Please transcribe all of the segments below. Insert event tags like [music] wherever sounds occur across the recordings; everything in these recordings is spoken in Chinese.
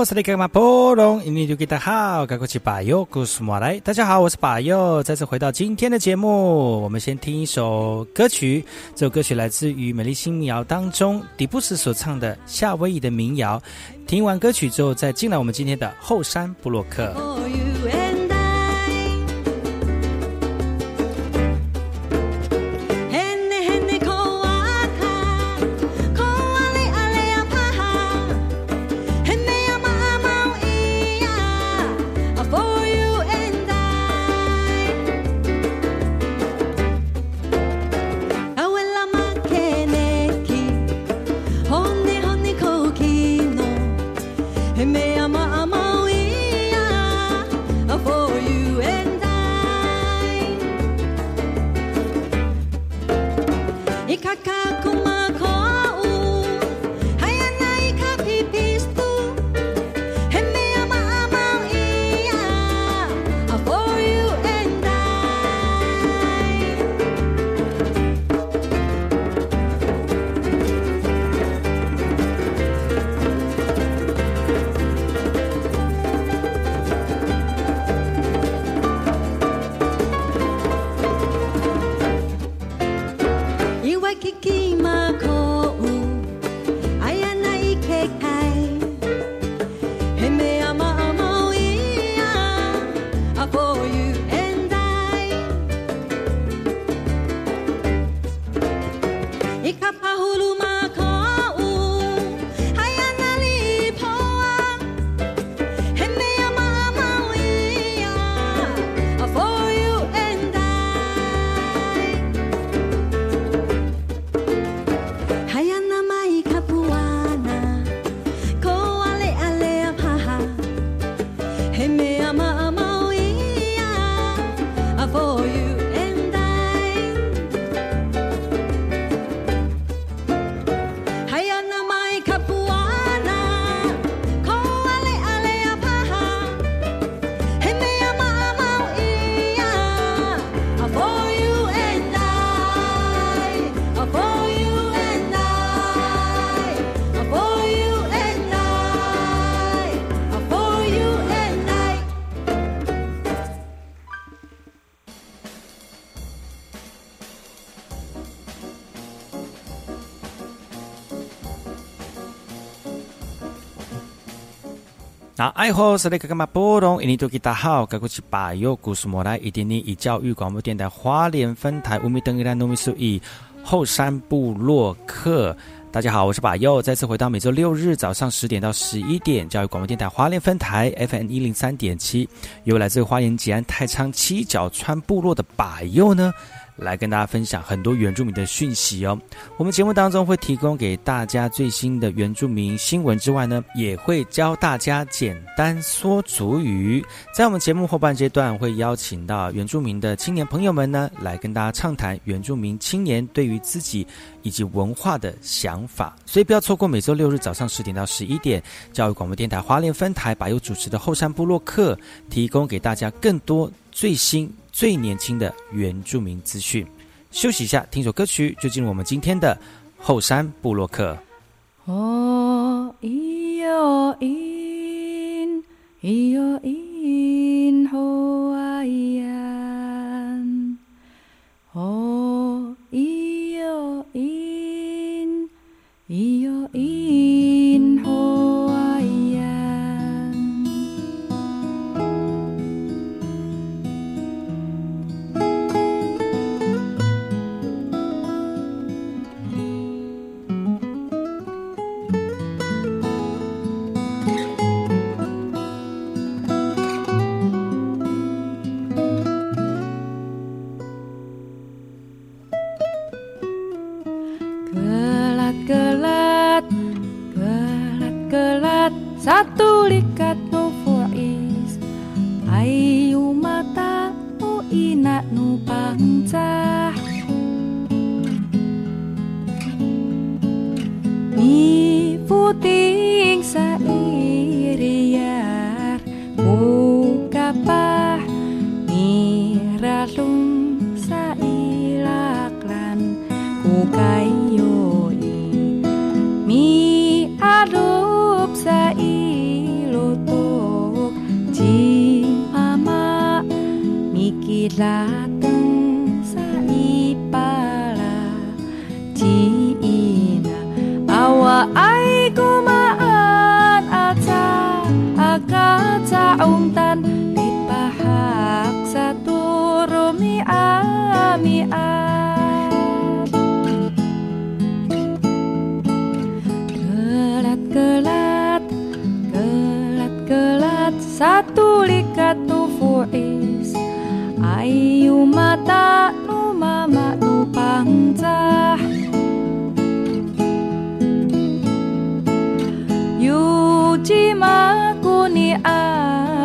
我是那个马波隆，印尼就给大家好，赶快去把右故事马来。大家好，我是把右，再次回到今天的节目。我们先听一首歌曲，这首歌曲来自于美丽新民谣当中迪布斯所唱的夏威夷的民谣。听完歌曲之后，再进来我们今天的后山布洛克。爱好是那个干嘛波动？印尼多吉大好，该过去把右故事莫来，一点点以教育广播电台花莲分台乌米登伊拉努米苏伊后山部落客。大家好，我是把右，再次回到每周六日早上十点到十一点教育广播电台花莲分台 FM 一零三点七，由来自花莲吉安太仓七角川部落的把右呢。来跟大家分享很多原住民的讯息哦。我们节目当中会提供给大家最新的原住民新闻之外呢，也会教大家简单说主语。在我们节目后半阶段，会邀请到原住民的青年朋友们呢，来跟大家畅谈原住民青年对于自己以及文化的想法。所以不要错过每周六日早上十点到十一点，教育广播电台华联分台把有主持的后山部落客，提供给大家更多最新。最年轻的原住民资讯，休息一下，听首歌曲，就进入我们今天的后山部落客。哦，咿哟咿，咿哟咿，吼啊咿呀，哦，ai kumaan aca akata umtan pipahak saturo mi ami gelat gelat gelat gelat satu likat tu tufuis ayu mata nu mama nu pangcah.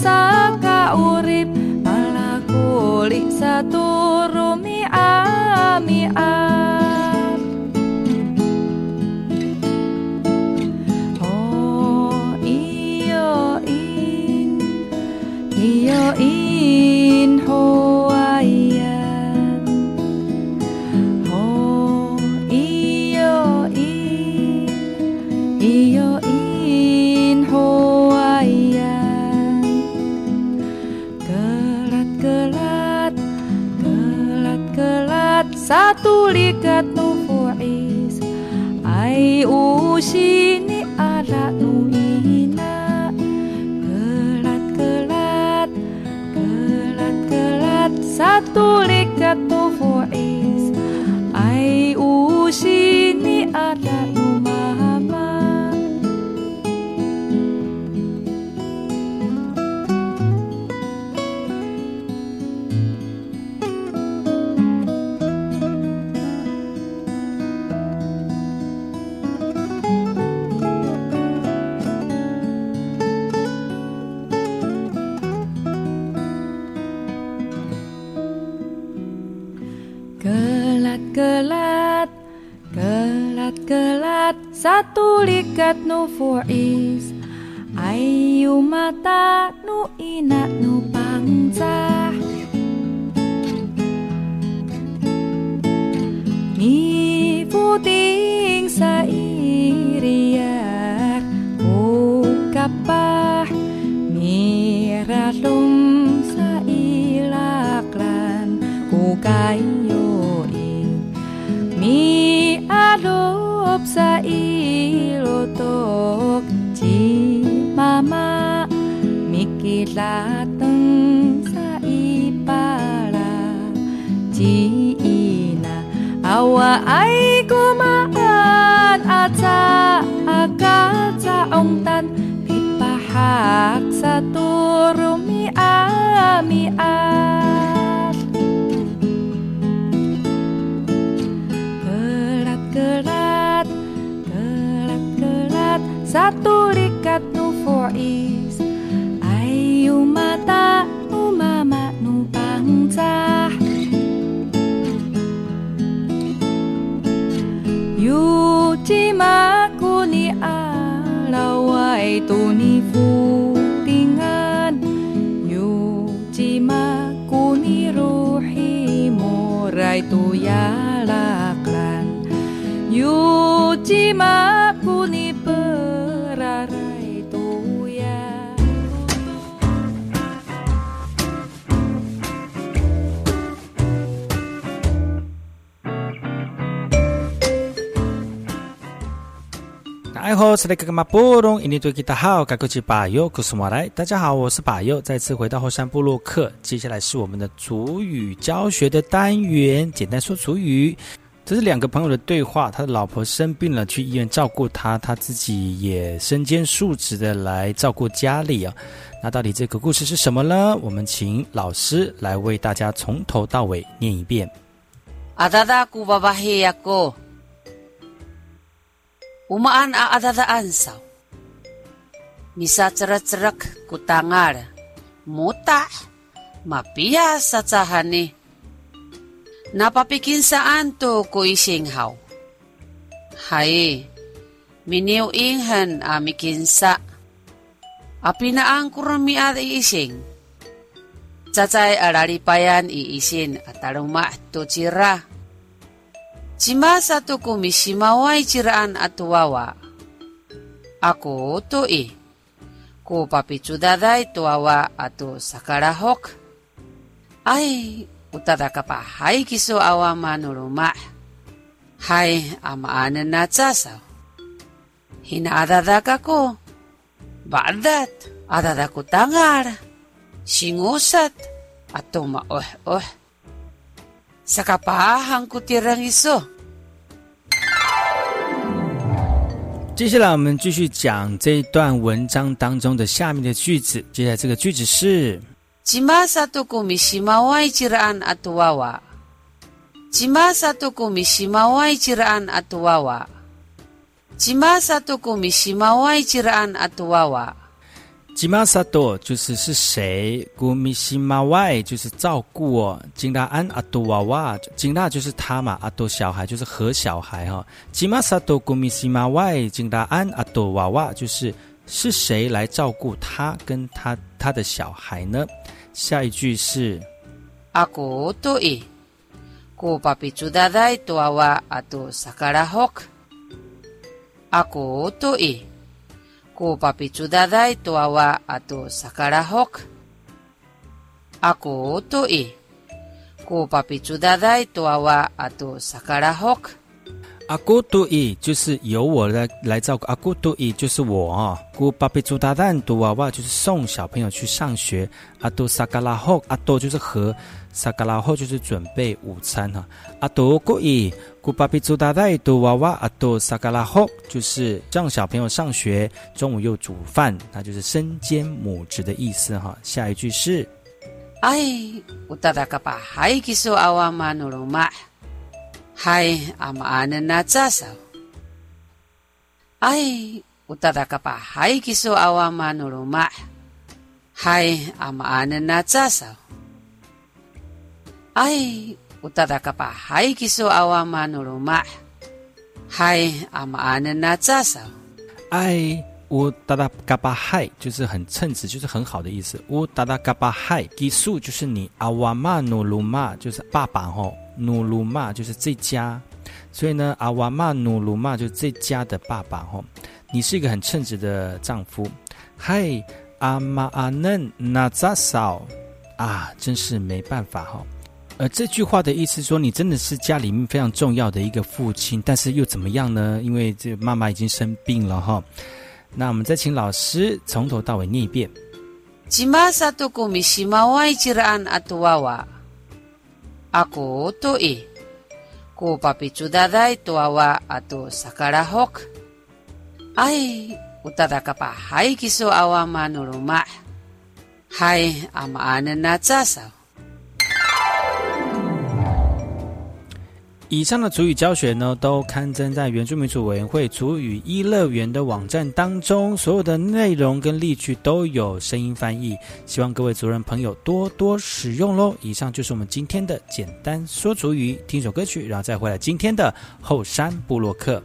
saka urip malah kulik satu rumi ami ami. Satu likat nu fuis Ai usini ada nu ina. Kelat kelat kelat kelat. Satu likat nu satu likat nu fuiz ayu mata nu ina nu pangcah ni puting sairiar ku kapah miratum sailaklan ku kayoin mi adop sair lateng saipara jiina awa ai kumaan aca akaca ongtan pipahak saturumi ami at kerat kerat kerat kerat satu rikat nufoi Yeah. 哎吼，是那个干嘛波隆，印尼对吉他好，该过去巴友古苏马来。大家好，我是巴友，再次回到后山部落客。接下来是我们的主语教学的单元，简单说主语。这是两个朋友的对话。他的老婆生病了，去医院照顾他，他自己也身兼数职的来照顾家里啊。那到底这个故事是什么呢？我们请老师来为大家从头到尾念一遍。阿达达古巴巴黑呀哥，我们按阿阿达达按扫，米萨泽拉泽拉古当阿的，莫打马比亚萨扎哈尼。Napapikin saan to ko isinghaw? Hay, miniw inghan amikinsa. Apinaang kurami at iising. Tsatay araripayan iisin at aruma to tsira. Cima satu kumi simawai ciraan atu wawa. Aku tui. Ku papi cudadai tu wawa atu sakarahok. Ai, utadaka hai kisu awama nurumah. Hai, ama anen natsasau. Hina adadakaku. Badat, adadaku tangar. Singusat. Atau ma oh oh. sakapahang 接下来我们继续讲这一段文章当中的下面的句子。接下来这个句子是：吉玛萨多古米西玛外吉拉安阿杜娃娃，吉玛萨多古米西玛外吉拉安阿杜娃娃，吉玛萨多古米西玛外吉拉安阿杜娃娃。娃娃吉玛萨多就是是谁？古米西马外就是照顾哦。金拉安阿多娃娃，金拉就是他嘛，阿多小孩就是和小孩哈。吉玛萨多古米西马外，金拉安阿多娃娃就是是谁来照顾他跟他他的小孩呢？下一句是 Ako to i. Ko papitsudaday tuwawa ato sakarahok. Ako to i. Ko Aku papitsudaday tuwawa ato sakarahok. Ako to i. Ko papitsudaday tuwawa ato sakarahok. 阿古杜伊就是由我来来照顾，阿古杜伊就是我啊。古巴比朱达蛋杜娃娃就是送小朋友去上学，阿杜萨嘎拉后阿多就是和萨嘎拉后就是准备午餐哈。阿多古伊古巴比祖达代多娃娃阿多萨嘎拉后就是让小朋友上学，中午又煮饭，那就是身兼母职的意思哈。下一句是，哎，乌达达嘎巴海吉苏阿瓦马努罗马，嗨阿玛阿嫩那扎手，哎，乌达达嘎巴海吉苏阿瓦马努罗马，嗨阿玛阿嫩那扎手。Ay, utada ka pa. Hay kiso awa manuruma. Hay amaanan na tsasaw. 爱乌达达嘎巴嗨，就是很称职，就是很好的意思。乌达达嘎巴嗨，基数就是你阿瓦玛努鲁玛，就是爸爸吼，努鲁玛就是这家，所以呢，阿瓦玛努鲁玛就是这家的爸爸吼。你是一个很称职的丈夫。嗨，阿玛阿嫩那扎少啊，真是没办法哈。而这句话的意思说，你真的是家里面非常重要的一个父亲，但是又怎么样呢？因为这妈妈已经生病了哈。那我们再请老师从头到尾念一遍。Chimasa to kumisimaway chiraan at tuwawa. Ako to i. Ko papitsudaday tuwawa ato sakarahok. Ay, utada ka pa. Hay kiso awa manuruma. Hay amaanan na tsasaw. 以上的主语教学呢，都刊登在原住民族委员会主语一乐园的网站当中，所有的内容跟例句都有声音翻译，希望各位族人朋友多多使用喽。以上就是我们今天的简单说主语，听首歌曲，然后再回来今天的后山部落客。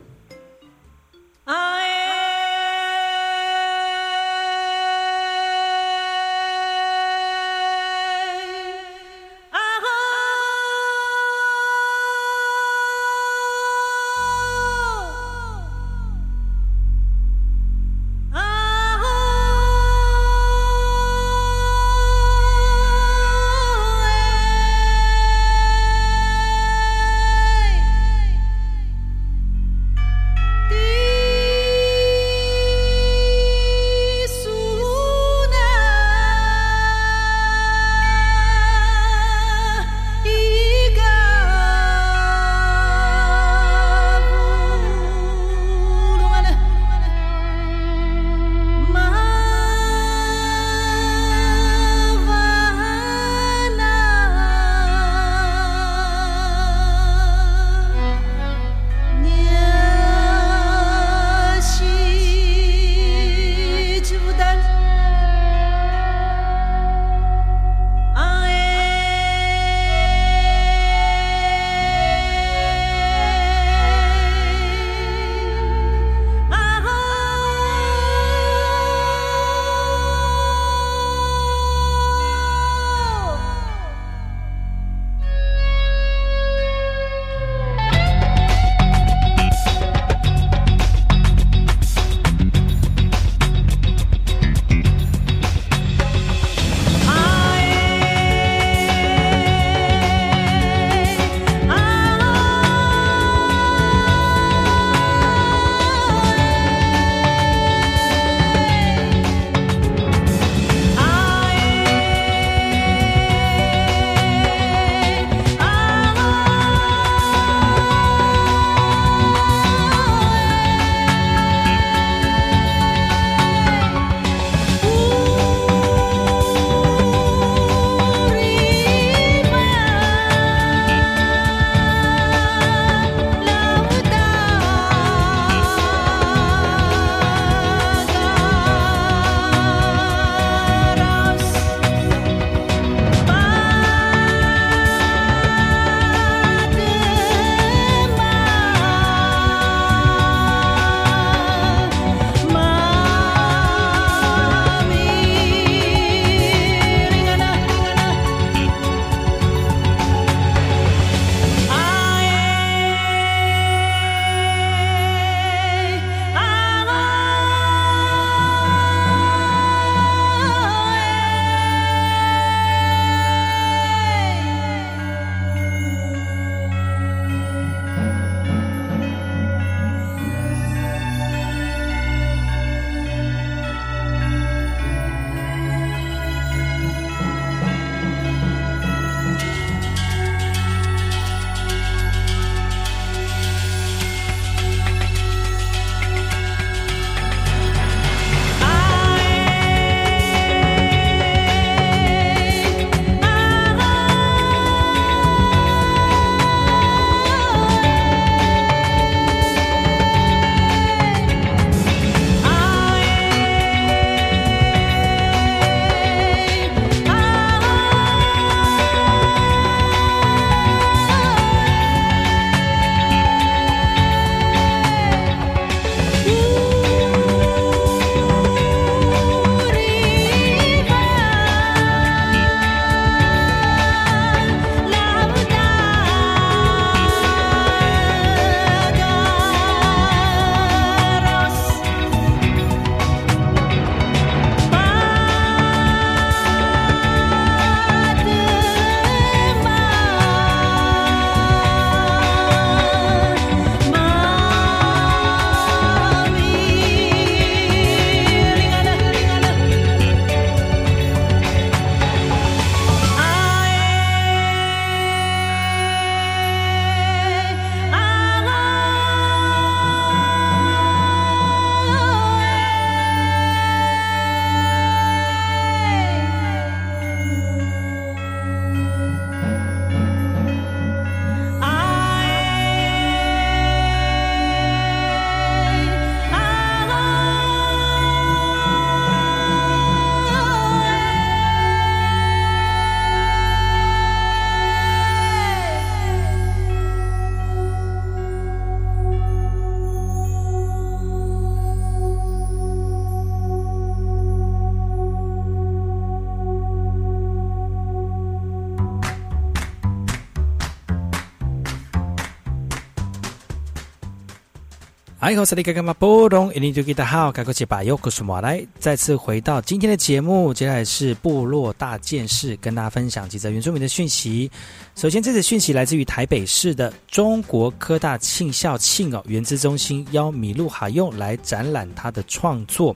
哎，我是李格格马波隆，一年就给大家好，开口起把又故事马来，再次回到今天的节目，接下来是部落大件事，跟大家分享几则原住民的讯息。首先，这则讯息来自于台北市的中国科大庆校庆哦，原资中心邀米露哈用来展览他的创作。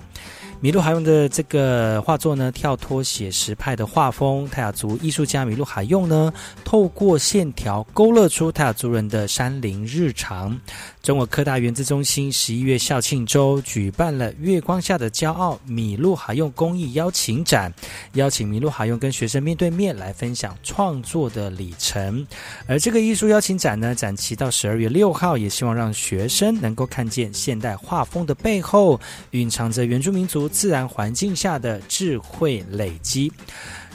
米露哈用的这个画作呢，跳脱写实派的画风。泰雅族艺术家米露哈用呢，透过线条勾勒出泰雅族人的山林日常。中国科大原子中心十一月校庆周举办了“月光下的骄傲”米露哈用公益邀请展，邀请米露哈用跟学生面对面来分享创作的里程。而这个艺术邀请展呢，展期到十二月六号，也希望让学生能够看见现代画风的背后，蕴藏着原住民族自然环境下的智慧累积。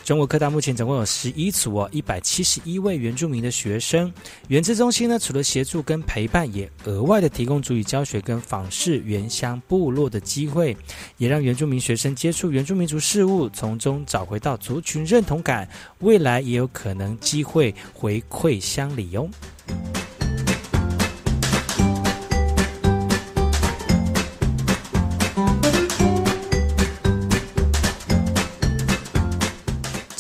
中国科大目前总共有十一组哦，一百七十一位原住民的学生。原子中心呢，除了协助跟陪伴，也额外的提供足以教学跟访视原乡部落的机会，也让原住民学生接触原住民族事务，从中找回到族群认同感。未来也有可能机会回馈乡里哦。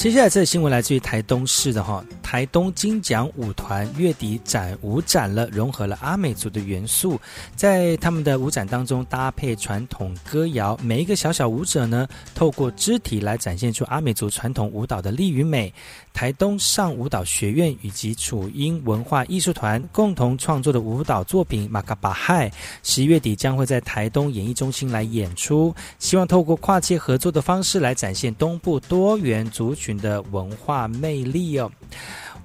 接下来这个新闻来自于台东市的哈，台东金奖舞团月底展舞展了，融合了阿美族的元素，在他们的舞展当中搭配传统歌谣，每一个小小舞者呢，透过肢体来展现出阿美族传统舞蹈的力与美。台东上舞蹈学院以及楚英文化艺术团共同创作的舞蹈作品《马卡巴嗨》，十一月底将会在台东演艺中心来演出，希望透过跨界合作的方式来展现东部多元族群的文化魅力哦。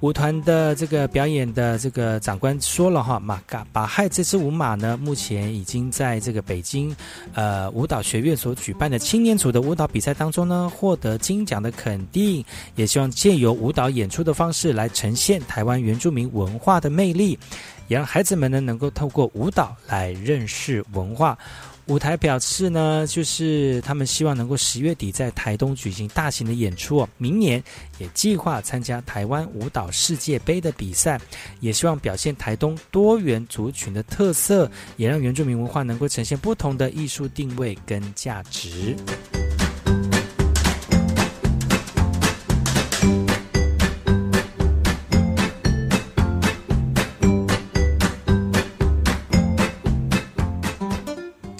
舞团的这个表演的这个长官说了哈，马嘎巴亥这支舞马呢，目前已经在这个北京呃舞蹈学院所举办的青年组的舞蹈比赛当中呢，获得金奖的肯定，也希望借由舞蹈演出的方式来呈现台湾原住民文化的魅力，也让孩子们呢能够透过舞蹈来认识文化。舞台表示呢，就是他们希望能够十月底在台东举行大型的演出哦。明年也计划参加台湾舞蹈世界杯的比赛，也希望表现台东多元族群的特色，也让原住民文化能够呈现不同的艺术定位跟价值。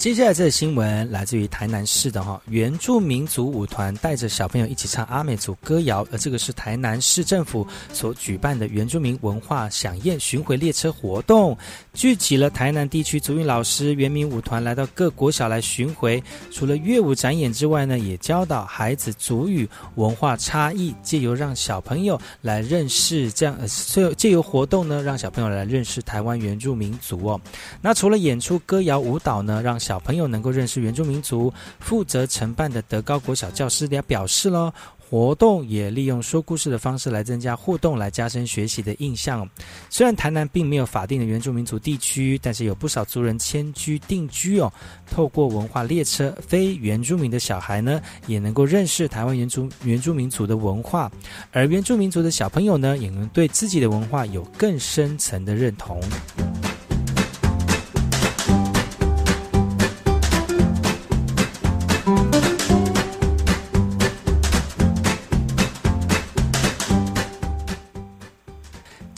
接下来这个新闻来自于台南市的哈原住民族舞团带着小朋友一起唱阿美族歌谣，而这个是台南市政府所举办的原住民文化响宴巡回列车活动，聚集了台南地区族语老师、原民舞团来到各国小来巡回。除了乐舞展演之外呢，也教导孩子族语文化差异，借由让小朋友来认识这样，借借由活动呢，让小朋友来认识台湾原住民族哦。那除了演出歌谣舞蹈呢，让小小朋友能够认识原住民族，负责承办的德高国小教师也表示了，活动也利用说故事的方式来增加互动，来加深学习的印象。虽然台南并没有法定的原住民族地区，但是有不少族人迁居定居哦。透过文化列车，非原住民的小孩呢，也能够认识台湾原住原住民族的文化，而原住民族的小朋友呢，也能对自己的文化有更深层的认同。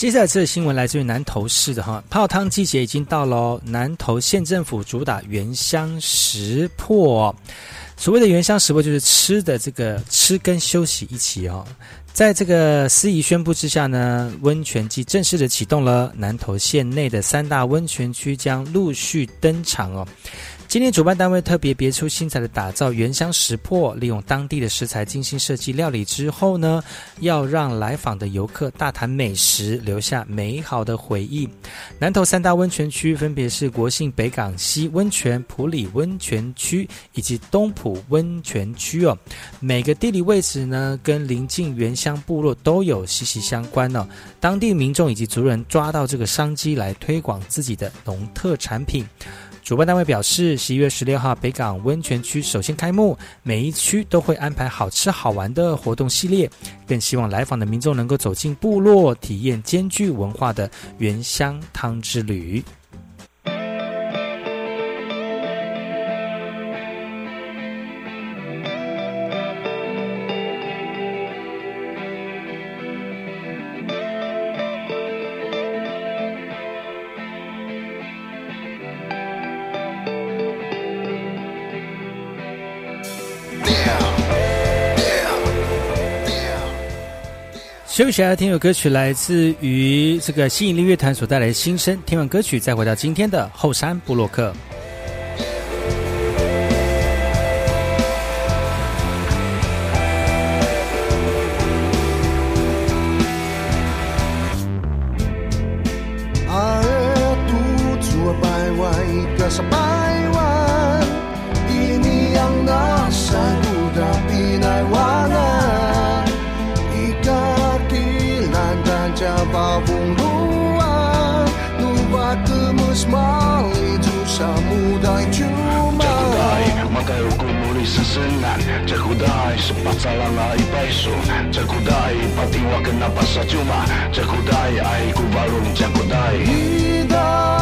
接下来这个新闻来自于南投市的哈，泡汤季节已经到喽。南投县政府主打原乡食破，所谓的原乡食破就是吃的这个吃跟休息一起哦。在这个司仪宣布之下呢，温泉季正式的启动了，南投县内的三大温泉区将陆续登场哦。今天主办单位特别别出心裁的打造原乡食破，利用当地的食材精心设计料理之后呢，要让来访的游客大谈美食，留下美好的回忆。南投三大温泉区分别是国姓北港西温泉、普里温泉区以及东浦温泉区哦。每个地理位置呢，跟邻近原乡部落都有息息相关哦。当地民众以及族人抓到这个商机来推广自己的农特产品。主办单位表示，十一月十六号北港温泉区首先开幕，每一区都会安排好吃好玩的活动系列，更希望来访的民众能够走进部落，体验兼具文化的原乡汤之旅。休息下听首歌曲，来自于这个吸引力乐团所带来的新声。听完歌曲，再回到今天的后山布洛克。salana i paisu Txakudai, patiuak napasatxuma. Txakudai, aiku balun, txakudai Idai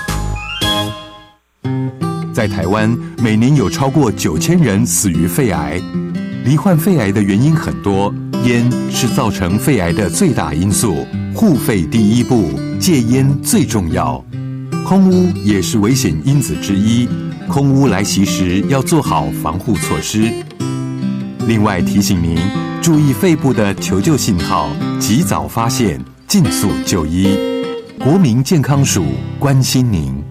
在台湾，每年有超过九千人死于肺癌。罹患肺癌的原因很多，烟是造成肺癌的最大因素。护肺第一步，戒烟最重要。空污也是危险因子之一，空污来袭时要做好防护措施。另外提醒您，注意肺部的求救信号，及早发现，尽速就医。国民健康署关心您。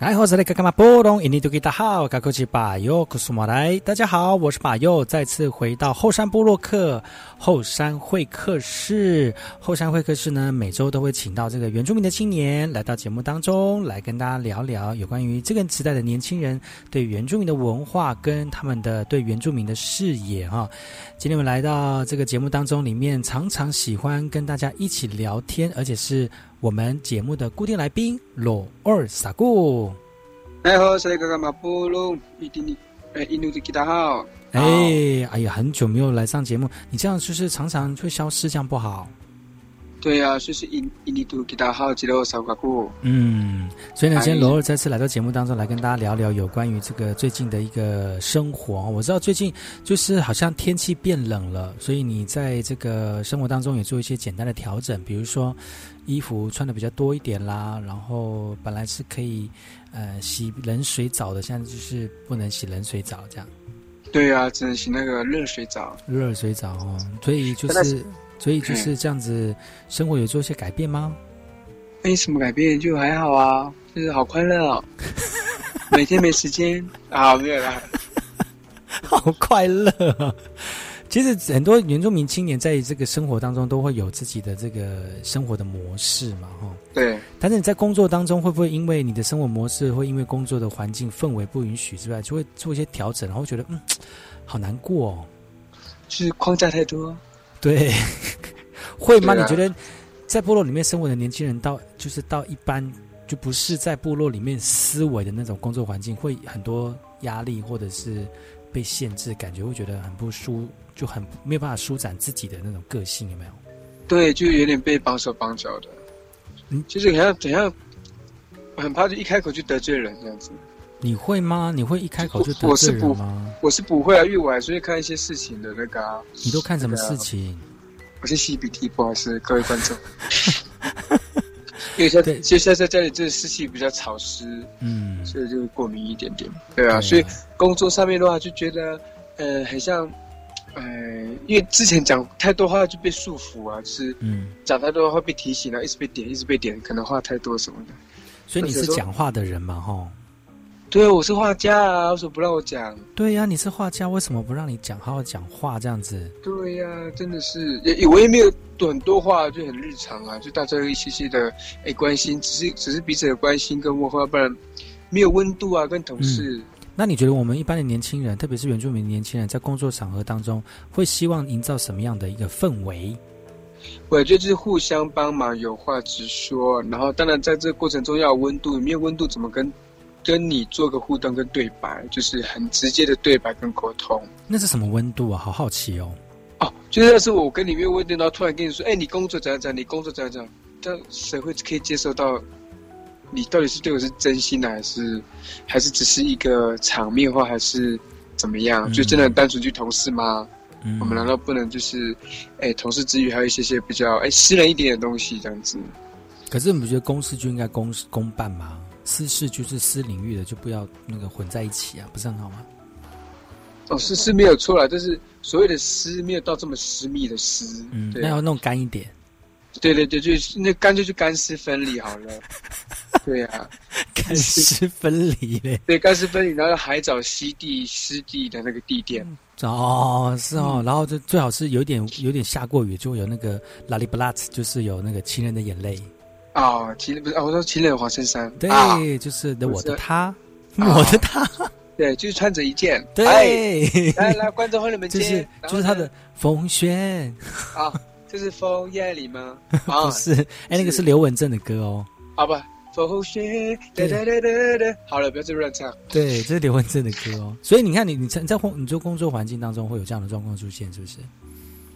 来，我是来看看嘛，波隆印尼多吉大好，卡古奇巴尤库苏马来，大家好，我是巴尤，再次回到后山部落客后山会客室。后山会客室呢，每周都会请到这个原住民的青年来到节目当中，来跟大家聊聊有关于这个时代的年轻人对原住民的文化跟他们的对原住民的视野哈。今天我们来到这个节目当中，里面常常喜欢跟大家一起聊天，而且是。我们节目的固定来宾罗二萨固，哎好，是那个马布隆，一定哎印度的吉他好，哎哎呀，很久没有来上节目，你这样就是常常会消失，这样不好。对呀，就是印印尼度吉他好，吉罗萨固。嗯，所以呢，今天罗二再次来到节目当中来跟大家聊聊有关于这个最近的一个生活。我知道最近就是好像天气变冷了，所以你在这个生活当中也做一些简单的调整，比如说。衣服穿的比较多一点啦，然后本来是可以呃洗冷水澡的，现在就是不能洗冷水澡这样。对啊，只能洗那个热水澡。热水澡哦，所以就是所以就是这样子，生活有做一些改变吗？没什么改变，就还好啊，就是好快乐哦。[laughs] 每天没时间啊，没有啦，[laughs] 好快乐。其实很多原住民青年在这个生活当中都会有自己的这个生活的模式嘛，哈。对。但是你在工作当中会不会因为你的生活模式，会因为工作的环境氛围不允许之外，就会做一些调整，然后觉得嗯，好难过，哦，是框架太多。对。[laughs] 会吗？你觉得在部落里面生活的年轻人，到就是到一般就不是在部落里面思维的那种工作环境，会很多压力，或者是被限制，感觉会觉得很不舒。就很没有办法舒展自己的那种个性，有没有？对，就有点被绑手绑脚的。嗯，就是好像怎样，很怕就一开口就得罪人这样子。你会吗？你会一开口就得罪人吗？我是不会啊，因为我还是会看一些事情的那个。你都看什么事情？我是吸鼻涕，不好意思，各位观众。[laughs] 因为现在，现在在家里这个湿气比较潮湿，嗯，所以就过敏一点点。对啊，所以工作上面的话，就觉得呃，很像。哎，因为之前讲太多话就被束缚啊，就是嗯讲太多话被提醒啊，一直被点，一直被点，可能话太多什么的。所以你是讲话的人嘛，哈？对，我是画家啊，为什么不让我讲？对呀，你是画家，为什么不让你讲？好好讲话这样子。对呀，真的是也我也没有很多话，就很日常啊，就大家一些些的哎关心，只是只是彼此的关心跟问候，不然没有温度啊，跟同事。那你觉得我们一般的年轻人，特别是原住民年轻人，在工作场合当中，会希望营造什么样的一个氛围？我觉得就是互相帮忙，有话直说。然后，当然在这个过程中要有温度，没有温度怎么跟跟你做个互动跟对白？就是很直接的对白跟沟通。那是什么温度啊？好好奇哦。哦，就是要是我跟你没有温度，然后突然跟你说：“哎，你工作怎样怎样？你工作怎样怎样？”这样谁会可以接受到？你到底是对我是真心的，还是还是只是一个场面话，还是怎么样？就真的单纯去同事吗？我们难道不能就是，哎，同事之余还有一些些比较哎私人一点的东西这样子？可是你不觉得公事就应该公公办吗？私事就是私领域的，就不要那个混在一起啊，不是很好吗？哦，是是没有错啦，就是所谓的私，没有到这么私密的私，嗯，那要弄干一点。对对对，就那干脆就干湿分离好了。[laughs] 对呀，干湿分离嘞。对，干湿分离，然后海藻湿地湿地的那个地垫。哦，是哦，然后就最好是有点有点下过雨，就会有那个拉里布拉兹，就是有那个情人的眼泪。哦，情人不是哦，我说情人黄衬衫。对，就是的，我的他，我的他。[laughs] 对，就是穿着一件。对，来来，观众朋友们，[laughs] 就是就是他的风轩。啊。这是枫叶里吗？[laughs] 不是，哎，那个是刘文正的歌哦。啊不，风雪，哒哒哒哒哒。好了，不要再乱唱。对，这是刘文正的歌哦。所以你看，你你在在工你做工作环境当中会有这样的状况出现，是不是？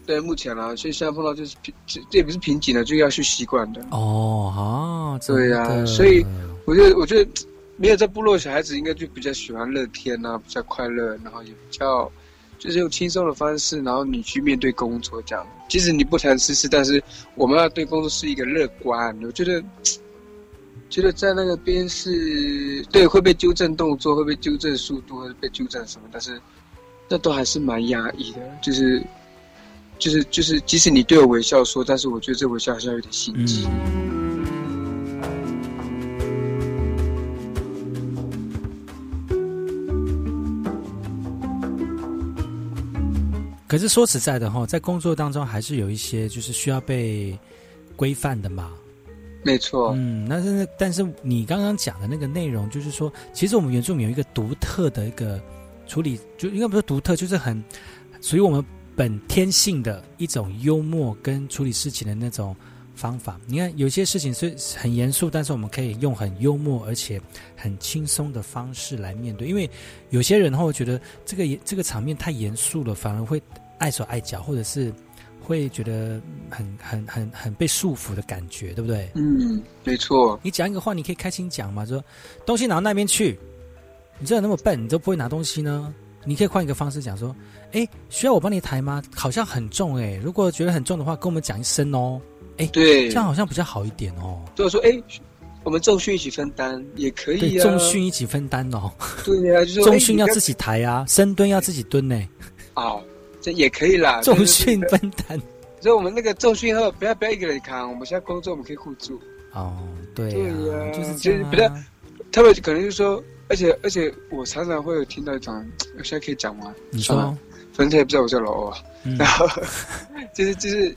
对，目前啊，所以现在碰到就是瓶，这也不是瓶颈了，就要去习惯的。哦，好，对呀，所以我觉得，我觉得没有在部落小孩子应该就比较喜欢乐天啊，比较快乐，然后也比较。就是用轻松的方式，然后你去面对工作，这样。即使你不谈私事，但是我们要对工作是一个乐观。我觉得，觉得在那个边是，对会被纠正动作，会被纠正速度，会被纠正什么，但是那都还是蛮压抑的。就是，就是，就是，即使你对我微笑说，但是我觉得这微笑好像有点心机。可是说实在的哈，在工作当中还是有一些就是需要被规范的嘛。没错。嗯，那是但是你刚刚讲的那个内容，就是说，其实我们原住民有一个独特的一个处理，就应该不是独特，就是很属于我们本天性的一种幽默跟处理事情的那种方法。你看，有些事情是很严肃，但是我们可以用很幽默而且很轻松的方式来面对。因为有些人会觉得这个这个场面太严肃了，反而会。碍手碍脚，或者是会觉得很很很很被束缚的感觉，对不对？嗯，没错。你讲一个话，你可以开心讲嘛，说东西拿到那边去。你真的那么笨，你都不会拿东西呢？你可以换一个方式讲说，哎，需要我帮你抬吗？好像很重哎，如果觉得很重的话，跟我们讲一声哦。哎，对，这样好像比较好一点哦。就是说，哎，我们重训一起分担也可以啊。重训一起分担哦。对呀，就是重训要自己抬啊，深蹲要自己蹲呢。哦。[laughs] 这也可以啦，[laughs] 重训分担。[laughs] 所以我们那个重训后，不要不要一个人扛，我们现在工作我们可以互助。哦，对对呀，就是这样。不要，他们可能就是说，而且而且我常常会有听到一种，我现在可以讲吗？你说，反正他也不知道我叫老欧啊。然后就是就是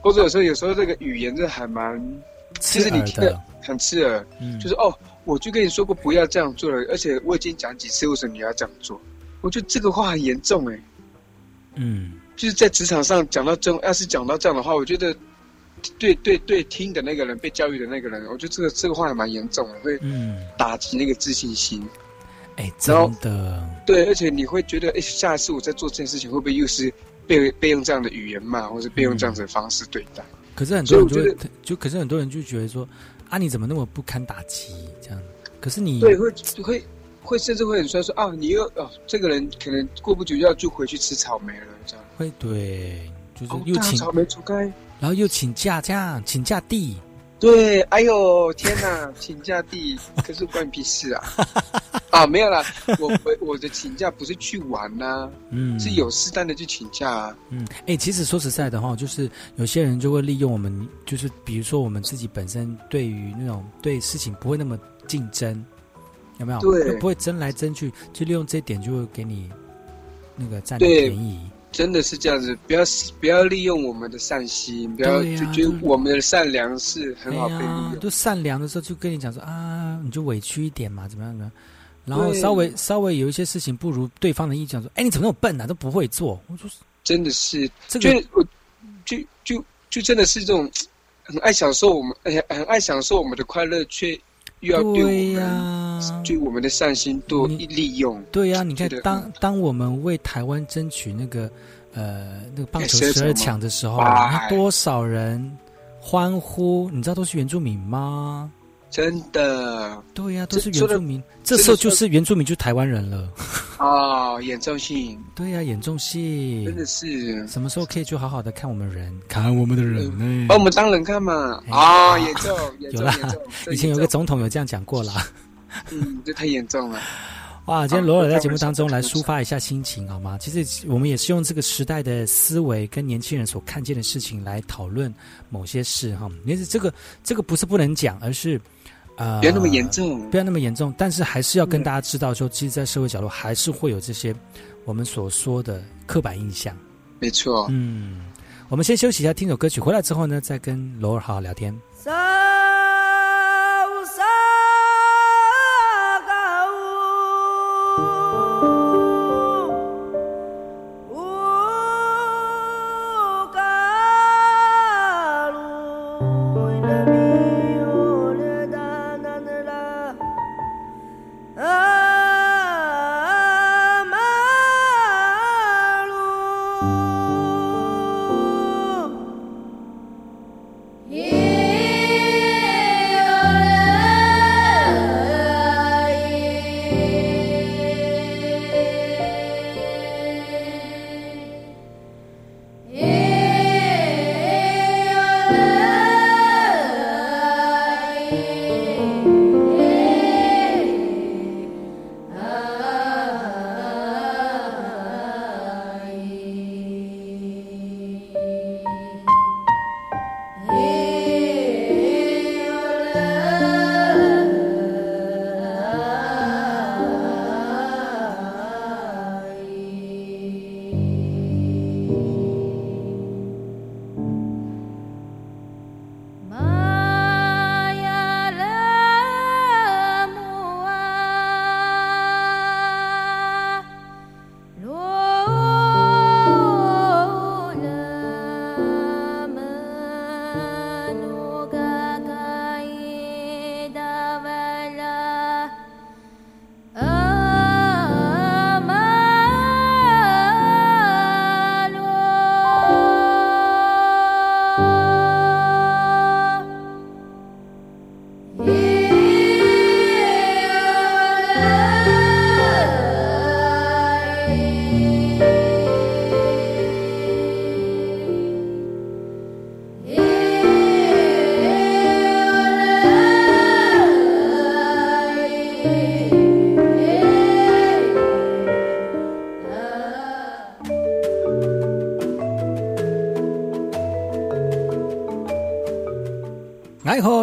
工作的时候，有时候这个语言就还蛮，其实你听的很刺耳。嗯，就是哦，我就跟你说过不要这样做了，而且我已经讲几次，为什么你要这样做？我觉得这个话很严重哎。嗯，就是在职场上讲到这，要是讲到这样的话，我觉得，对对对，听的那个人，被教育的那个人，我觉得这个这个话还蛮严重的，会打击那个自信心。哎，真的。对，而且你会觉得，哎，下一次我在做这件事情，会不会又是被被用这样的语言骂，或者被用这样子的方式对待？可是很多人就会，就可是很多人就觉得说，啊，你怎么那么不堪打击？这样，可是你对会会。会甚至会很酸说啊，你又哦，这个人可能过不久要就回去吃草莓了，这样会对，就是又请草莓出开，然后又请假，这样请假地，对，哎呦天哪，请假地，可是关你屁事啊！[laughs] 啊，没有啦，我我我的请假不是去玩呐，嗯，是有适当的去请假啊，嗯，哎，其实说实在的哈，就是有些人就会利用我们，就是比如说我们自己本身对于那种对事情不会那么竞争。有没有？对，不会争来争去，就利用这点就会给你那个占便宜。真的是这样子，不要不要利用我们的善心，不要就觉得我们的善良是很好被利用。都善良的时候就跟你讲说啊，你就委屈一点嘛，怎么样的？然后稍微稍微有一些事情不如对方的意，讲说，哎，你怎么那么笨啊，都不会做。我说真的是，这个我就就就真的是这种很爱享受我们，很很爱享受我们的快乐，却又要对呀，对我们的善心多利用。对呀，你看，当当我们为台湾争取那个呃那个棒球十二强的时候，多少人欢呼？你知道都是原住民吗？真的，对呀，都是原住民。这时候就是原住民，就台湾人了。[laughs] 哦，严重性。对呀，严重性。真的是。什么时候可以就好好的看我们人，看我们的人呢？把我们当人看嘛。啊，严重，有啦。以前有个总统有这样讲过啦。嗯，这太严重了。哇，今天罗尔在节目当中来抒发一下心情，好吗？其实我们也是用这个时代的思维跟年轻人所看见的事情来讨论某些事哈。其实这个这个不是不能讲，而是。啊，不要那么严重，不要那么严重，但是还是要跟大家知道，说其实，在社会角度，还是会有这些我们所说的刻板印象。没错，嗯，我们先休息一下，听首歌曲，回来之后呢，再跟罗尔好好聊天。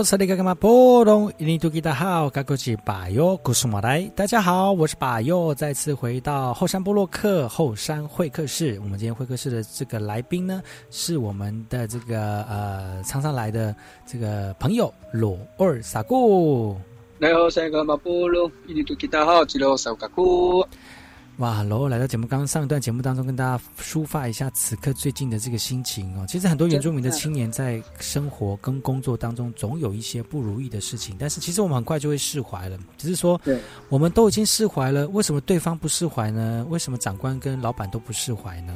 萨利格格玛波隆伊尼图吉达好，嘎古吉巴尤古苏马来，大家好，我是巴尤，再次回到后山部落克后山会客室。我们今天会客室的这个来宾呢，是我们的这个呃常常来的这个朋友罗尔萨古。来后山格玛波隆伊尼图吉达好，吉罗萨嘎古。哇，罗来到节目，刚刚上一段节目当中，跟大家抒发一下此刻最近的这个心情哦。其实很多原住民的青年在生活跟工作当中，总有一些不如意的事情，但是其实我们很快就会释怀了。只是说，我们都已经释怀了，为什么对方不释怀呢？为什么长官跟老板都不释怀呢？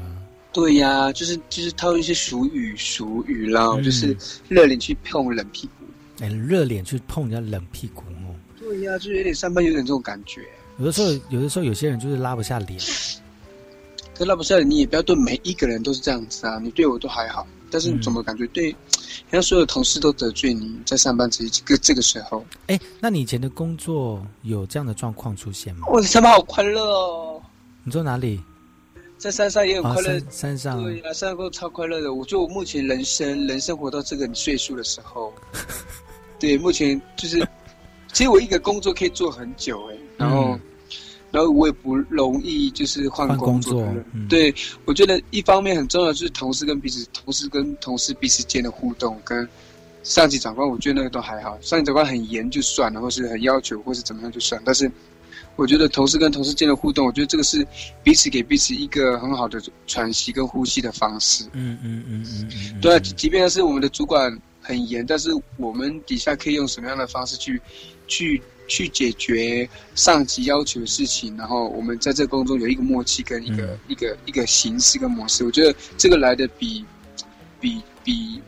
对呀，就是就是套一些俗语俗语啦，就是热脸去碰冷屁股，哎，热脸去碰人家冷屁股哦。对呀，就是有点上班有点这种感觉。有的时候，有的时候，有些人就是拉不下脸。可拉不下脸，你也不要对每一个人都是这样子啊！你对我都还好，但是你怎么感觉对，好像所有同事都得罪你在上班这个这个时候？哎，那你以前的工作有这样的状况出现吗？我的上班好快乐哦！你坐哪里？在山上也很快乐。山上对啊，山上都超快乐的。我觉得我目前人生人生活到这个岁数的时候，[laughs] 对，目前就是，其实我一个工作可以做很久哎。然后，然后我也不容易就是换工作。嗯、对，我觉得一方面很重要就是同事跟彼此、同事跟同事彼此间的互动，跟上级长官，我觉得那个都还好。上级长官很严就算了，或是很要求，或是怎么样就算。但是，我觉得同事跟同事间的互动，我觉得这个是彼此给彼此一个很好的喘息跟呼吸的方式。嗯嗯嗯嗯嗯。对啊，即便是我们的主管很严，但是我们底下可以用什么样的方式去去去解决上级要求的事情，然后我们在这个工作有一个默契跟一个、一个一个形式跟模式。我觉得这个来的比比比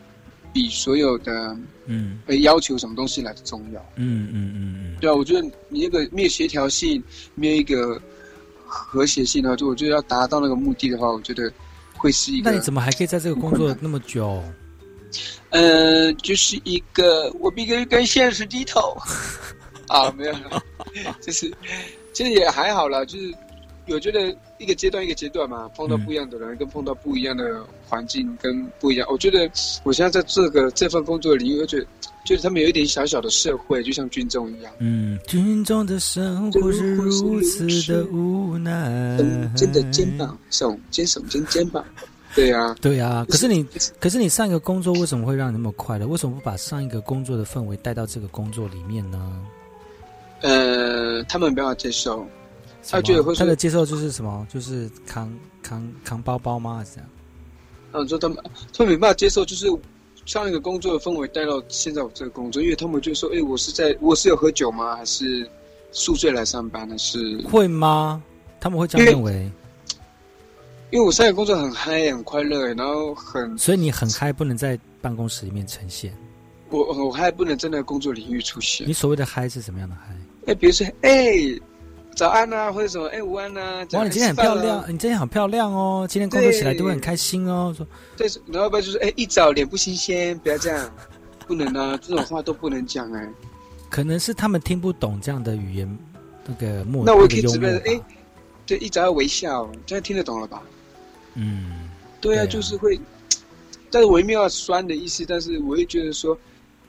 比所有的嗯要求什么东西来的重要。嗯嗯嗯嗯。对啊，我觉得你那个没有协调性，没有一个和谐性的话，就我觉得要达到那个目的的话，我觉得会是一个。那你怎么还可以在这个工作那么久？嗯、呃，就是一个我必须跟现实低头 [laughs] 啊，没有了，[laughs] 就是其实也还好啦，就是我觉得一个阶段一个阶段嘛，碰到不一样的人，跟碰到不一样的环境，跟不一样。我觉得我现在在这个这份工作的领域，我觉得就是他们有一点小小的社会，就像军中一样。嗯，军中的生活是如此的无奈。肩的肩膀，手肩手肩肩膀。对呀，[laughs] 对呀。可是你，可是你上一个工作为什么会让你那么快乐？为什么不把上一个工作的氛围带到这个工作里面呢？呃，他们没办法接受，他觉得会他的接受就是什么？就是扛扛扛包包吗？还是这样？嗯，说他们他们没办法接受，就是上一个工作的氛围带到现在我这个工作，因为他们就说：“哎，我是在我是有喝酒吗？还是宿醉来上班？的是会吗？”他们会这样认为。因为我上一个工作很嗨，很快乐，然后很……所以你很嗨，不能在办公室里面呈现。我我嗨不能在那个工作领域出现。你所谓的嗨是什么样的嗨？哎，比如说，哎，早安啊，或者什么，哎，午安啊。哇，你今天很漂亮，你今天很漂亮哦！今天工作起来都会很开心哦。说，对，然后不就是，哎，一早脸不新鲜，不要这样，不能啊，这种话都不能讲哎。可能是他们听不懂这样的语言，那个默。那我可以直接哎，对，一早要微笑，这样听得懂了吧？嗯，对啊，就是会，但是我也没有酸的意思，但是我会觉得说，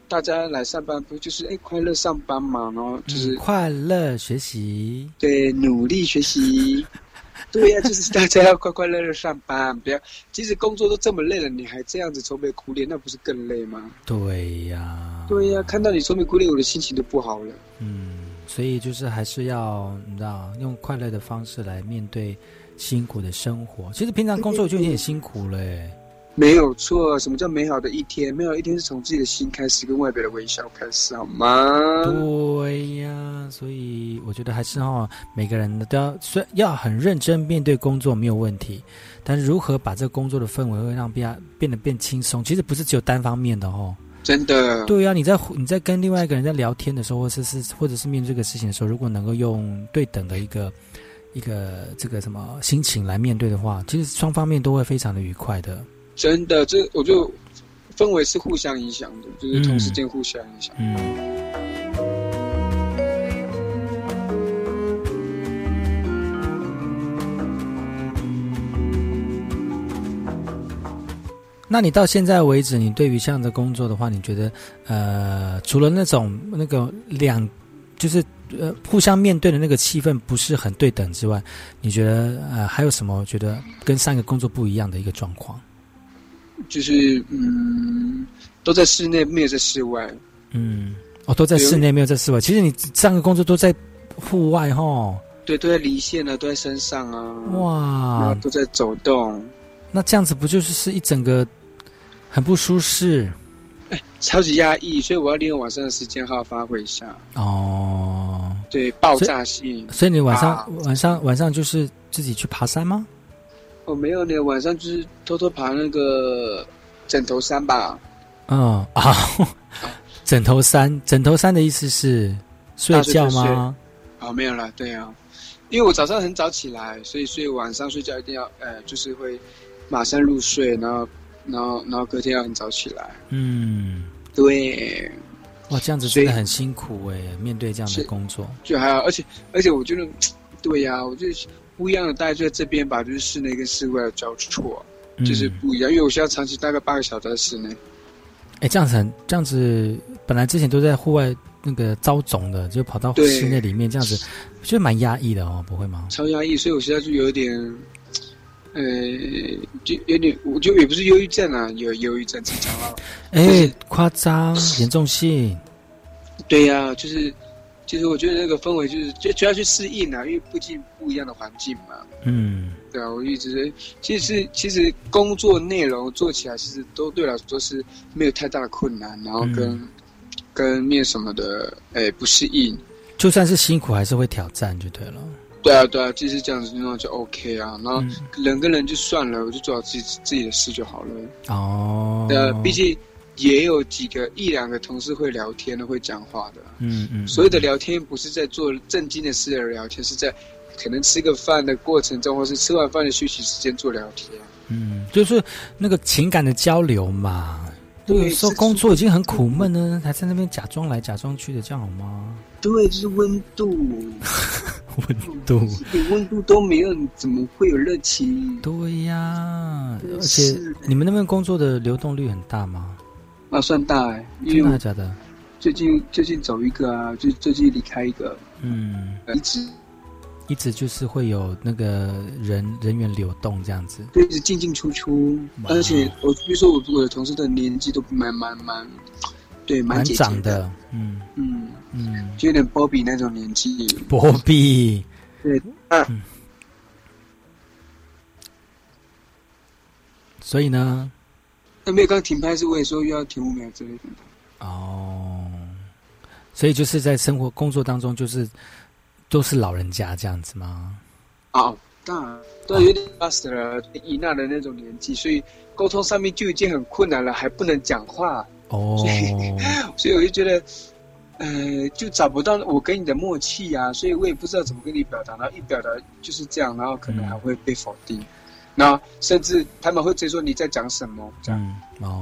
大家来上班不就是哎快乐上班嘛，然后就是、嗯、快乐学习，对，努力学习，[laughs] 对呀、啊，就是大家要快快乐乐上班，不要，即使工作都这么累了，你还这样子愁眉苦脸，那不是更累吗？对呀，对呀、啊，看到你愁眉苦脸，我的心情都不好了。嗯，所以就是还是要你知道，用快乐的方式来面对。辛苦的生活，其实平常工作就已经很辛苦了。没有错，什么叫美好的一天？美好的一天是从自己的心开始，跟外表的微笑开始，好吗？对呀，所以我觉得还是哈，每个人都要虽要很认真面对工作没有问题，但是如何把这个工作的氛围会让变变得变轻松，其实不是只有单方面的哦。真的。对呀，你在你在跟另外一个人在聊天的时候，或者是或者是面对这个事情的时候，如果能够用对等的一个。一个这个什么心情来面对的话，其实双方面都会非常的愉快的。真的，这我就氛围是互相影响的，就是同事间互相影响。嗯。那你到现在为止，你对于这样的工作的话，你觉得呃，除了那种那个两，就是。呃，互相面对的那个气氛不是很对等之外，你觉得呃还有什么觉得跟上一个工作不一样的一个状况？就是嗯，都在室内，没有在室外。嗯，哦，都在室内，没有在室外。其实你上个工作都在户外哈。对，都在离线啊，都在身上啊。哇，都在走动。那这样子不就是是一整个很不舒适？哎，超级压抑，所以我要利用晚上的时间好好发挥一下。哦，对，爆炸性。所以你晚上、啊、晚上晚上就是自己去爬山吗？哦，没有呢，晚上就是偷偷爬那个枕头山吧。嗯啊，[laughs] 枕头山，枕头山的意思是睡觉吗？啊、哦，没有了，对啊，因为我早上很早起来，所以所以晚上睡觉一定要呃，就是会马上入睡，然后。然后，然后隔天要很早起来。嗯，对。哇，这样子真的很辛苦哎，面对这样的工作。就还好，而且而且我觉得，对呀、啊，我觉得不一样的大概就在这边吧，就是室内跟室外的交错，嗯、就是不一样。因为我现在长期大概八个小时在室内。哎，这样子很，这样子本来之前都在户外那个遭肿的，就跑到室内里面这样子，就蛮压抑的哦，不会吗？超压抑，所以我现在就有点，呃，就有点，我就也不是忧郁症啊，有忧郁症正常啊。哎，夸张，严重性。对呀，就是。其实我觉得那个氛围就是就主要去适应啊，因为毕竟不一样的环境嘛。嗯，对啊，我一直其实其实工作内容做起来其实都对来说是没有太大的困难，然后跟跟面什么的，哎，不适应。就算是辛苦，还是会挑战就对了。对啊，对啊，就是这样子，那就 OK 啊。然后人跟人就算了，我就做好自己自己的事就好了。哦，呃，毕竟。也有几个一两个同事会聊天的，会讲话的。嗯嗯。所有的聊天不是在做正经的事而聊天，是在可能吃个饭的过程中，或是吃完饭的休息时间做聊天。嗯，就是那个情感的交流嘛。对，有时候工作已经很苦闷呢，还在那边假装来假装去的，这样好吗？对，就是温度。[laughs] 温度。连温度都没有，怎么会有热情？对呀，而且你们那边工作的流动率很大吗？啊，算大哎，真的假的？最近最近走一个啊，就最近离开一个，嗯，一直一直就是会有那个人人员流动这样子，对一直进进出出，而且我比如说我我的同事的年纪都蛮蛮蛮，对，蛮长的，嗯。嗯。嗯，就有点波比那种年纪，波比，对，嗯，所以呢？那没有刚停拍，是为了说又要停五秒之类的。哦，所以就是在生活工作当中，就是都是老人家这样子吗？哦，当然都有点八十了，伊娜的那种年纪，所以沟通上面就已经很困难了，还不能讲话。哦，[laughs] 所以所以我就觉得，呃，就找不到我跟你的默契呀，所以我也不知道怎么跟你表达，然后一表达就是这样，然后可能还会被否定。那甚至他们会直接说你在讲什么这样，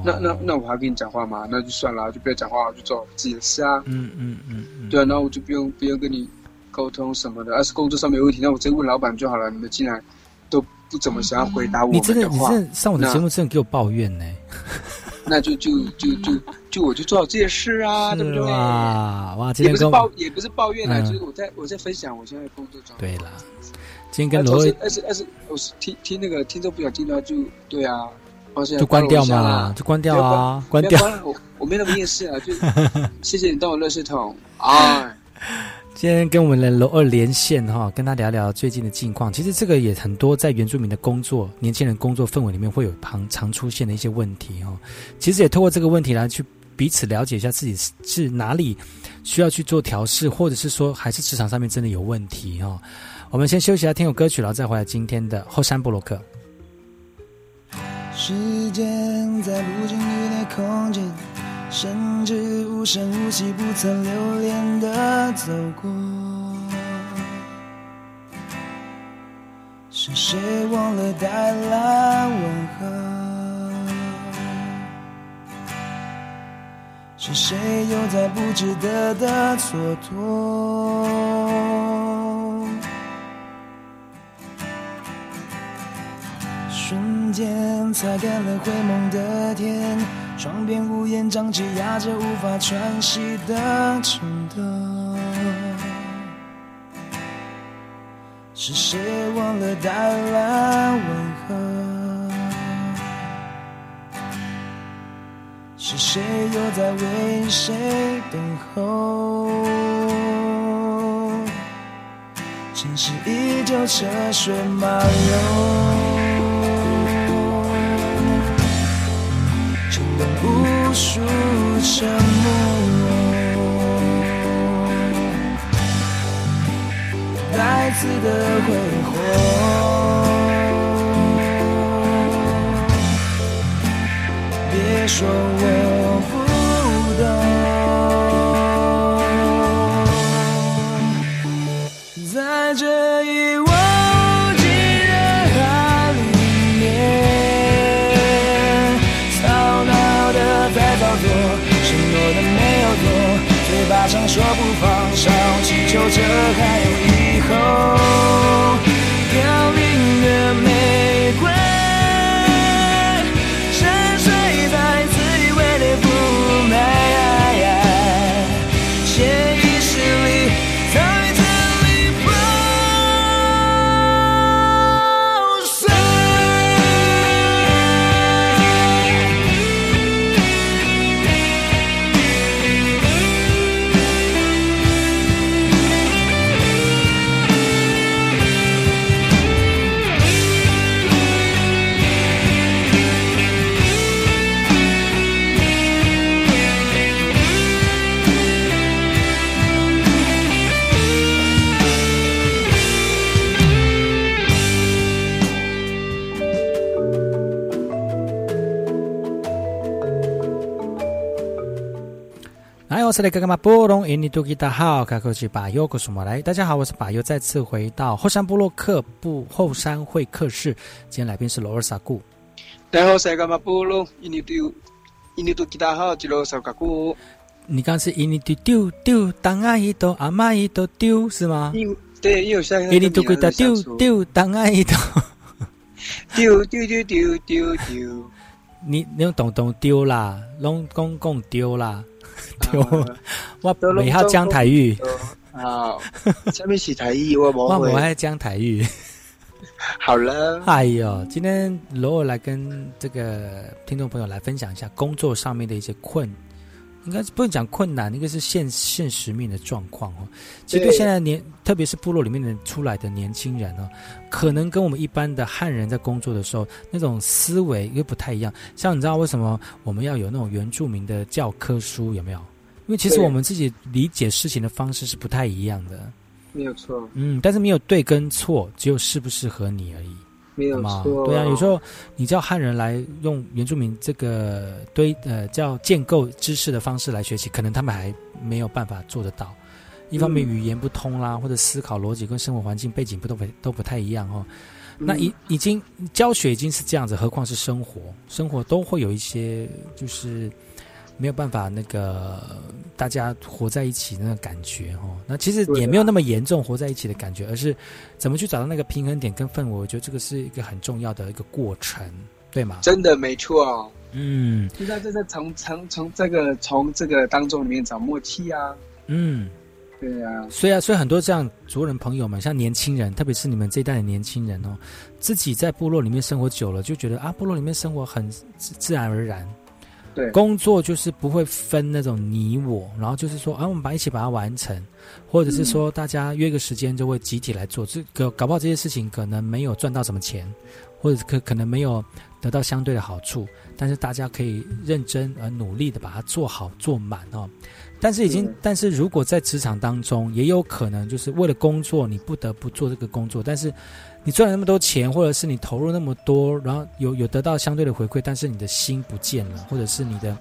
那那那我还跟你讲话吗？那就算了，就不要讲话，我就做自己的事啊。嗯嗯嗯嗯，对啊，那我就不用不用跟你沟通什么的，要是工作上没有问题，那我直接问老板就好了。你们竟然都不怎么想要回答我你真的话，你上我的节目真的给我抱怨呢？那就就就就就我就做好这些事啊，[laughs] 对不对？哇哇，也不是抱也不是抱怨啊，就是我在我在分享我现在工作状态。对了。今天跟罗，二是二是我是听听那个听众不想听的就对啊，就关掉嘛，就关掉啊，关掉。我我没那么厌世啊，就 [laughs] 谢谢你当我热水桶啊。[laughs] 今天跟我们的罗二连线哈，跟他聊聊最近的近况。其实这个也很多在原住民的工作、年轻人工作氛围里面会有常常出现的一些问题哈。其实也透过这个问题来去彼此了解一下自己是哪里需要去做调试，或者是说还是职场上面真的有问题哈。我们先休息一下，听首歌曲，然后再回来今天的后山布洛克。时间在不经意的空间，甚至无声无息、不曾留恋的走过。是谁忘了带来问候？是谁又在不值得的蹉跎？瞬间擦干了灰蒙的天，窗边屋檐瘴气压着无法喘息的城灯。是谁忘了带来问候？是谁又在为谁等候？城市依旧车水马龙。无数沉默，再次的挥霍。别说我是来格格马波隆，印尼多吉达好，卡克吉巴尤古苏莫来。大家好，我是巴尤，再次回到后山部落克部后山会客室。今天来宾是罗尔萨固。大家好，我是格马波隆，印尼多印尼多吉达好，吉罗萨卡固。你刚是印尼丢丢丢，当阿一多阿妈一多丢是吗？对，有像印尼多吉达丢丢，当阿姨都丢丢丢丢丢丢。[laughs] 你你用东东丢啦，拢公公丢啦。[laughs] 丢，我未晓讲台语。好，下面是台语，我我我爱讲台语。好了，哎呦，今天罗尔来跟这个听众朋友来分享一下工作上面的一些困。应该是不能讲困难，应该是现现实面的状况哦。其实对现在年，特别是部落里面的出来的年轻人哦，可能跟我们一般的汉人在工作的时候那种思维又不太一样。像你知道为什么我们要有那种原住民的教科书有没有？因为其实我们自己理解事情的方式是不太一样的。没有错。嗯，但是没有对跟错，只有适不适合你而已。没有错，对啊，有时候你叫汉人来用原住民这个堆呃叫建构知识的方式来学习，可能他们还没有办法做得到。一方面语言不通啦，或者思考逻辑跟生活环境背景不都不都不太一样哦。那已已经教学已经是这样子，何况是生活，生活都会有一些就是。没有办法，那个大家活在一起那个感觉哦，那其实也没有那么严重活在一起的感觉，而是怎么去找到那个平衡点跟氛围，我觉得这个是一个很重要的一个过程，对吗？真的没错，嗯，就在就是从从从这个从这个当中里面找默契啊，嗯，对啊，所以啊，所以很多这样族人朋友们，像年轻人，特别是你们这一代的年轻人哦，自己在部落里面生活久了，就觉得啊，部落里面生活很自然而然。对，工作就是不会分那种你我，然后就是说，啊，我们把一起把它完成，或者是说，大家约个时间就会集体来做。这个搞不好这些事情可能没有赚到什么钱，或者可可能没有得到相对的好处，但是大家可以认真而努力的把它做好做满哦。但是已经，但是如果在职场当中，也有可能就是为了工作，你不得不做这个工作，但是。你赚了那么多钱，或者是你投入那么多，然后有有得到相对的回馈，但是你的心不见了，或者是你的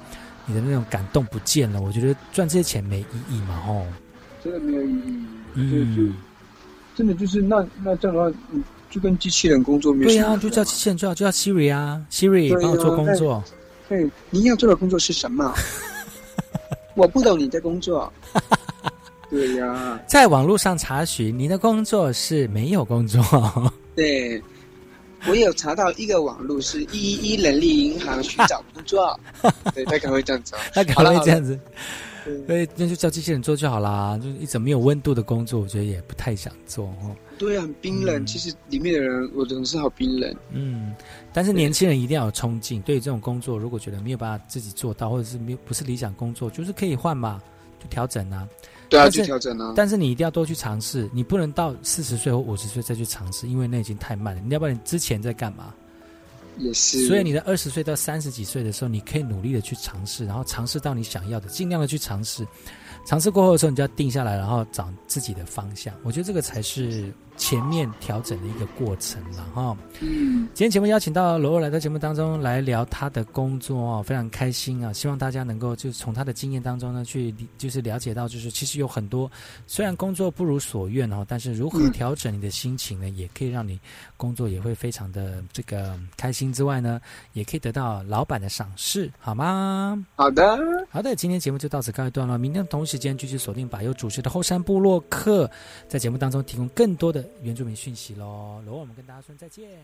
你的那种感动不见了，我觉得赚这些钱没意义嘛，哦，真的没有意义，嗯，真的就是那那这样的话，就跟机器人工作没有？对呀，就叫机器人，就要就叫 Siri 啊，Siri 帮我做工作。对，你要做的工作是什么？我不懂你的工作。[laughs] 对呀，在网络上查询，你的工作是没有工作。[laughs] 对，我有查到一个网络是一一人力银行寻找工作。[laughs] 对他可能会这样子，他可能会这样子。所以，那就叫机器人做就好啦。就是一种没有温度的工作，我觉得也不太想做哦。对啊，很冰冷。其实里面的人，我的同事好冰冷。嗯，但是年轻人一定要有冲劲。对于这种工作，如果觉得没有办法自己做到，或者是没有不是理想工作，就是可以换嘛，就调整啊。对啊，去调整啊！但是你一定要多去尝试，你不能到四十岁或五十岁再去尝试，因为那已经太慢了。你要不然你之前在干嘛？也是。所以你在二十岁到三十几岁的时候，你可以努力的去尝试，然后尝试到你想要的，尽量的去尝试。尝试过后的时候，你就要定下来，然后找自己的方向。我觉得这个才是。前面调整的一个过程了哈。嗯，今天节目邀请到罗罗来到节目当中来聊他的工作哦，非常开心啊！希望大家能够就是从他的经验当中呢，去就是了解到，就是其实有很多虽然工作不如所愿哦，但是如何调整你的心情呢，也可以让你工作也会非常的这个开心之外呢，也可以得到老板的赏识，好吗？好的，好的，今天节目就到此告一段落，明天同时间继续锁定把由主持的后山部落客，在节目当中提供更多的。原住民讯息喽，然后我们跟大家说再见。